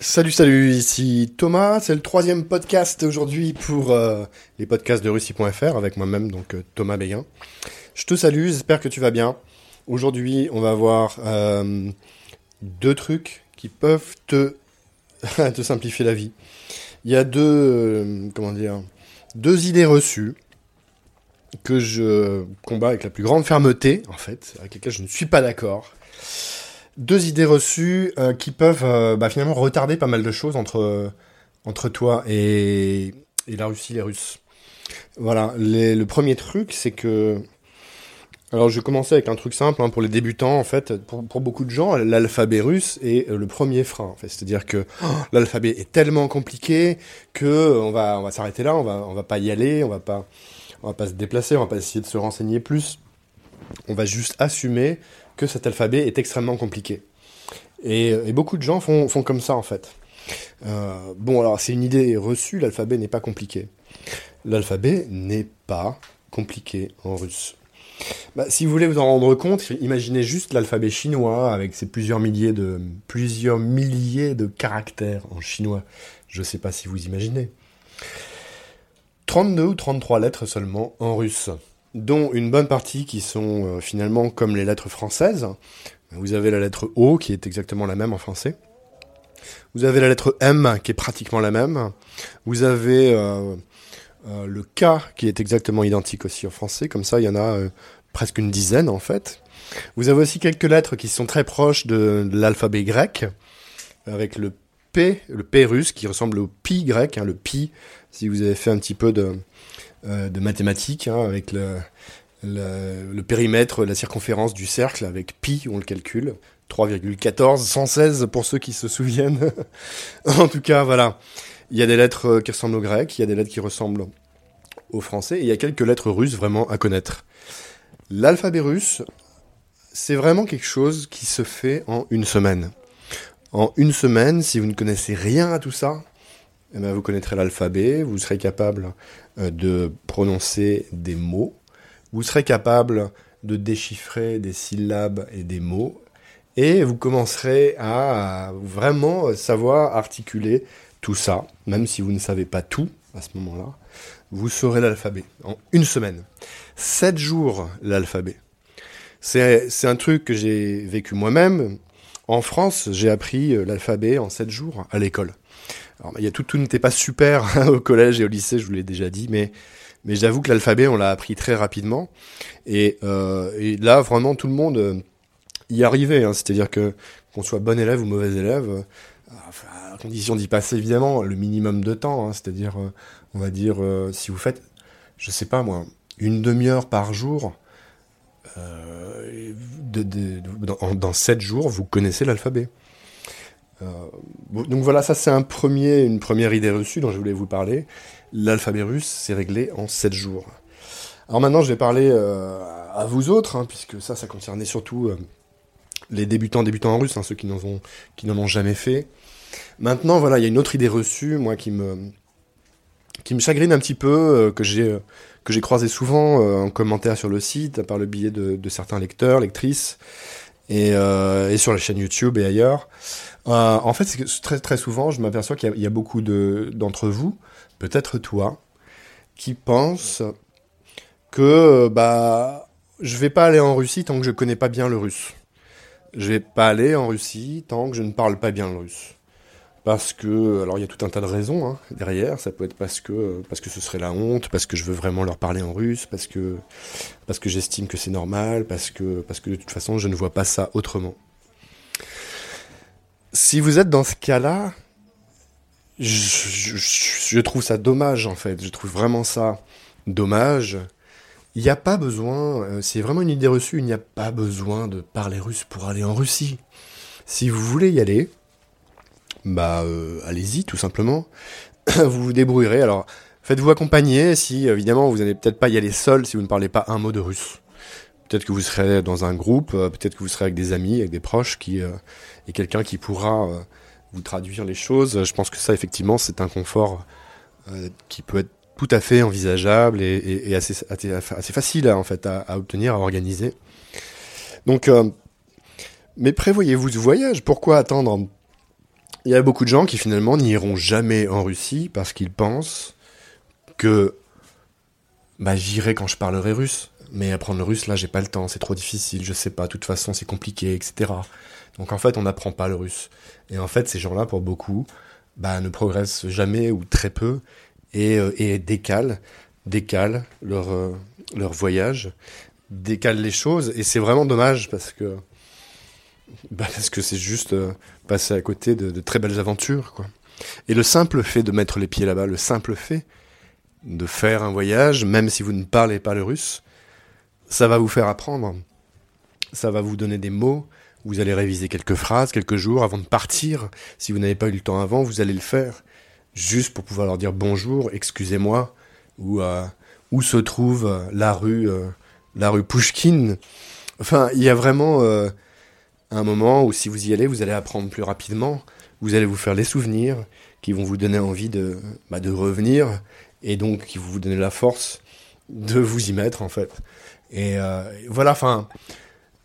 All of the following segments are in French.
Salut, salut, ici Thomas. C'est le troisième podcast aujourd'hui pour euh, les podcasts de Russie.fr avec moi-même, donc euh, Thomas Béguin. Je te salue, j'espère que tu vas bien. Aujourd'hui, on va voir euh, deux trucs qui peuvent te, simplifier la vie. Il y a deux, comment dire, deux idées reçues que je combats avec la plus grande fermeté, en fait, avec lesquelles je ne suis pas d'accord deux idées reçues euh, qui peuvent euh, bah, finalement retarder pas mal de choses entre, entre toi et, la Russie, les Russes. Voilà, le premier truc, c'est que... Alors je vais commencer avec un truc simple hein, pour les débutants en fait. Pour, beaucoup de gens, l'alphabet russe est le premier frein. C'est-à-dire que l'alphabet est tellement compliqué que on va on va s'arrêter là, on va on va pas y aller, on va pas on va pas se déplacer, on va pas essayer de se renseigner plus. On va juste assumer que cet alphabet est extrêmement compliqué. Et, beaucoup de gens font, font, comme ça en fait. Euh, bon, alors c'est une idée reçue, l'alphabet n'est pas compliqué. L'alphabet n'est pas compliqué en russe. Bah, si vous voulez vous en rendre compte, imaginez juste l'alphabet chinois avec ses plusieurs milliers de, plusieurs milliers de caractères en chinois. Je ne sais pas si vous imaginez. 32 ou 33 lettres seulement en russe dont une bonne partie qui sont euh, finalement comme les lettres françaises. Vous avez la lettre O qui est exactement la même en français. Vous avez la lettre M qui est pratiquement la même. Vous avez euh, euh, le K qui est exactement identique aussi en français. Comme ça, il y en a presque une dizaine en fait. Vous avez aussi quelques lettres qui sont très proches de, l'alphabet grec, avec le P, le P russe qui ressemble au pi grec, hein, le pi. Si vous avez fait un petit peu de, euh, mathématiques, hein, avec le, le, périmètre, la circonférence du cercle, avec pi, on le calcule. 3,14, 116 pour ceux qui se souviennent. en tout cas, voilà. Il y a des lettres euh, qui ressemblent au grec, il y a des lettres qui ressemblent au français, et il y a quelques lettres russes vraiment à connaître. L'alphabet russe, c'est vraiment quelque chose qui se fait en une semaine. En une semaine, si vous ne connaissez rien à tout ça, eh ben, vous connaîtrez l'alphabet, vous serez capable euh, de prononcer des mots, vous serez capable de déchiffrer des syllabes et des mots, et vous commencerez à vraiment savoir articuler tout ça, même si vous ne savez pas tout à ce moment-là, vous saurez l'alphabet en une semaine. Sept jours l'alphabet. C'est un truc que j'ai vécu moi-même. En France, j'ai appris euh, l'alphabet en sept jours à l'école. Alors, il y a tout, tout n'était pas super hein, au collège et au lycée, je vous l'ai déjà dit, mais mais j'avoue que l'alphabet, on l'a appris très rapidement. Et, euh, là, vraiment, tout le monde euh, y arrivait. Hein. C'est-à-dire que qu'on soit bon élève ou mauvais élève, à condition d'y passer évidemment le minimum de temps. Hein. C'est-à-dire, on va dire, si vous faites, je sais pas moi, une demi-heure par jour, dans, dans 7 jours, vous connaissez l'alphabet. Euh, donc voilà, ça c'est un premier, une première idée reçue dont je voulais vous parler. L'alphabet russe, c'est réglé en 7 jours. Alors maintenant, je vais parler euh, à vous autres, hein, puisque ça, ça concernait surtout euh, les débutants, débutants en russe, hein, ceux qui n'en ont, qui n'en ont jamais fait. Maintenant, voilà, il y a une autre idée reçue, moi, qui me, qui me chagrine un petit peu, que j'ai, que j'ai croisé souvent en commentaire sur le site, par le biais de, certains lecteurs, lectrices, et, et sur la chaîne YouTube et ailleurs. Euh, en fait, c'est que très, très souvent, je m'aperçois qu'il y, a beaucoup d'entre vous, peut-être toi, qui pensent que bah, je vais pas aller en Russie tant que je connais pas bien le russe. Je vais pas aller en Russie tant que je ne parle pas bien le russe. Parce que, alors il y a tout un tas de raisons hein, derrière. Ça peut être parce que parce que ce serait la honte, parce que je veux vraiment leur parler en russe, parce que parce que j'estime que c'est normal, parce que parce que de toute façon je ne vois pas ça autrement si vous êtes dans ce cas-là, je, trouve ça dommage en fait. Je trouve vraiment ça dommage. Il n'y a pas besoin, euh, c'est vraiment une idée reçue, il n'y a pas besoin de parler russe pour aller en Russie. Si vous voulez y aller, bah euh, allez-y tout simplement. vous vous débrouillerez. Alors faites-vous accompagner si évidemment vous n'allez peut-être pas y aller seul si vous ne parlez pas un mot de russe. Peut-être que vous serez dans un groupe, euh, peut-être que vous serez avec des amis, avec des proches, qui euh, et quelqu'un qui pourra vous traduire les choses. Je pense que ça, effectivement, c'est un confort qui peut être tout à fait envisageable et, assez, facile en fait à, obtenir, à organiser. Donc, mais prévoyez-vous ce voyage? Pourquoi attendre il y a beaucoup de gens qui finalement n'iront jamais en Russie parce qu'ils pensent que bah, j'irai quand je parlerai russe. Mais apprendre le russe, là, j'ai pas le temps, c'est trop difficile, je sais pas, de toute façon, c'est compliqué, etc. Donc en fait, on n'apprend pas le russe. Et en fait, ces gens-là, pour beaucoup, bah, ne progressent jamais ou très peu et, euh, et décalent, décalent leur, euh, leur voyage, décalent les choses. Et c'est vraiment dommage parce que bah, parce que c'est juste euh, passer à côté de, très belles aventures, quoi. Et le simple fait de mettre les pieds là-bas, le simple fait de faire un voyage, même si vous ne parlez pas le russe, ça va vous faire apprendre. Ça va vous donner des mots. Vous allez réviser quelques phrases, quelques jours avant de partir. Si vous n'avez pas eu le temps avant, vous allez le faire. Juste pour pouvoir leur dire bonjour, excusez-moi, ou euh, où se trouve euh, la rue, la rue Pushkin. Enfin, il y a vraiment un moment où si vous y allez, vous allez apprendre plus rapidement. Vous allez vous faire les souvenirs qui vont vous donner envie de, bah, revenir et donc qui vont vous donner la force de vous y mettre en fait. Et euh, voilà, enfin,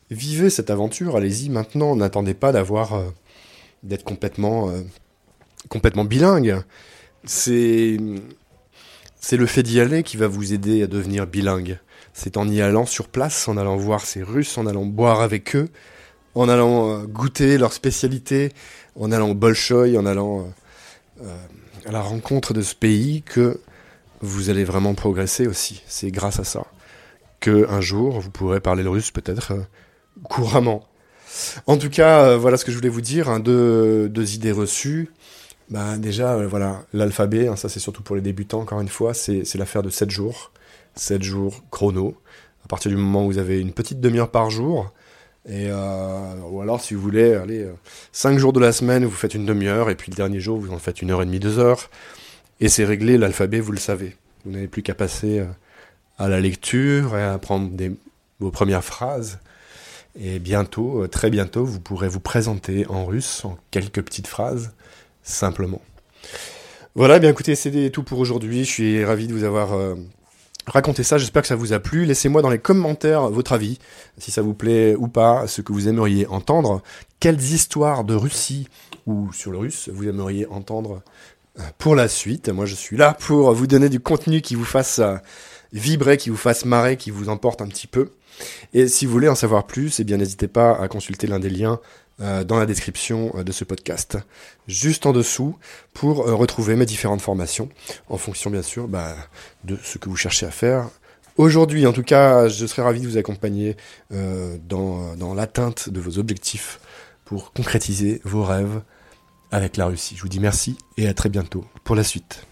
vivez cette aventure, allez-y maintenant, n'attendez pas d'avoir, euh, d'être complètement, euh, bilingue. C'est le fait d'y aller qui va vous aider à devenir bilingue. C'est en y allant sur place, en allant voir ces Russes, en allant boire avec eux, en allant goûter leurs spécialités, en allant au Bolchoï, en allant à la rencontre de ce pays que vous allez vraiment progresser aussi. C'est grâce à ça que un jour vous pourrez parler le russe peut-être euh, couramment. En tout cas, euh, voilà ce que je voulais vous dire. Hein, deux, idées reçues. Bah, déjà, euh, voilà, l'alphabet, hein, ça c'est surtout pour les débutants, encore une fois, c'est l'affaire de 7 jours. 7 jours chrono. À partir du moment où vous avez une petite demi-heure par jour, et euh, ou alors, si vous voulez, allez, 5 jours de la semaine, vous faites une demi-heure, et puis le dernier jour, vous en faites une heure et demie, deux heures. Et c'est réglé, l'alphabet, vous le savez. Vous n'avez plus qu'à passer euh, à la lecture et à apprendre vos premières phrases. Et bientôt, euh, très bientôt, vous pourrez vous présenter en russe en quelques petites phrases, simplement. Voilà, bien écoutez, c'est tout pour aujourd'hui. Je suis ravi de vous avoir euh, raconté ça. J'espère que ça vous a plu. Laissez-moi dans les commentaires votre avis, si ça vous plaît ou pas, ce que vous aimeriez entendre. Quelles histoires de Russie ou sur le russe vous aimeriez entendre pour la suite? Moi, je suis là pour vous donner du contenu qui vous fasse euh, vibrer, qui vous fasse marrer, qui vous emporte un petit peu. Et si vous voulez en savoir plus, eh bien, n'hésitez pas à consulter l'un des liens euh, dans la description euh, de ce podcast, juste en dessous, pour retrouver mes différentes formations, en fonction, bien sûr, bah, de ce que vous cherchez à faire. Aujourd'hui, en tout cas, je serais ravi de vous accompagner dans, dans l'atteinte de vos objectifs pour concrétiser vos rêves avec la Russie. Je vous dis merci et à très bientôt pour la suite.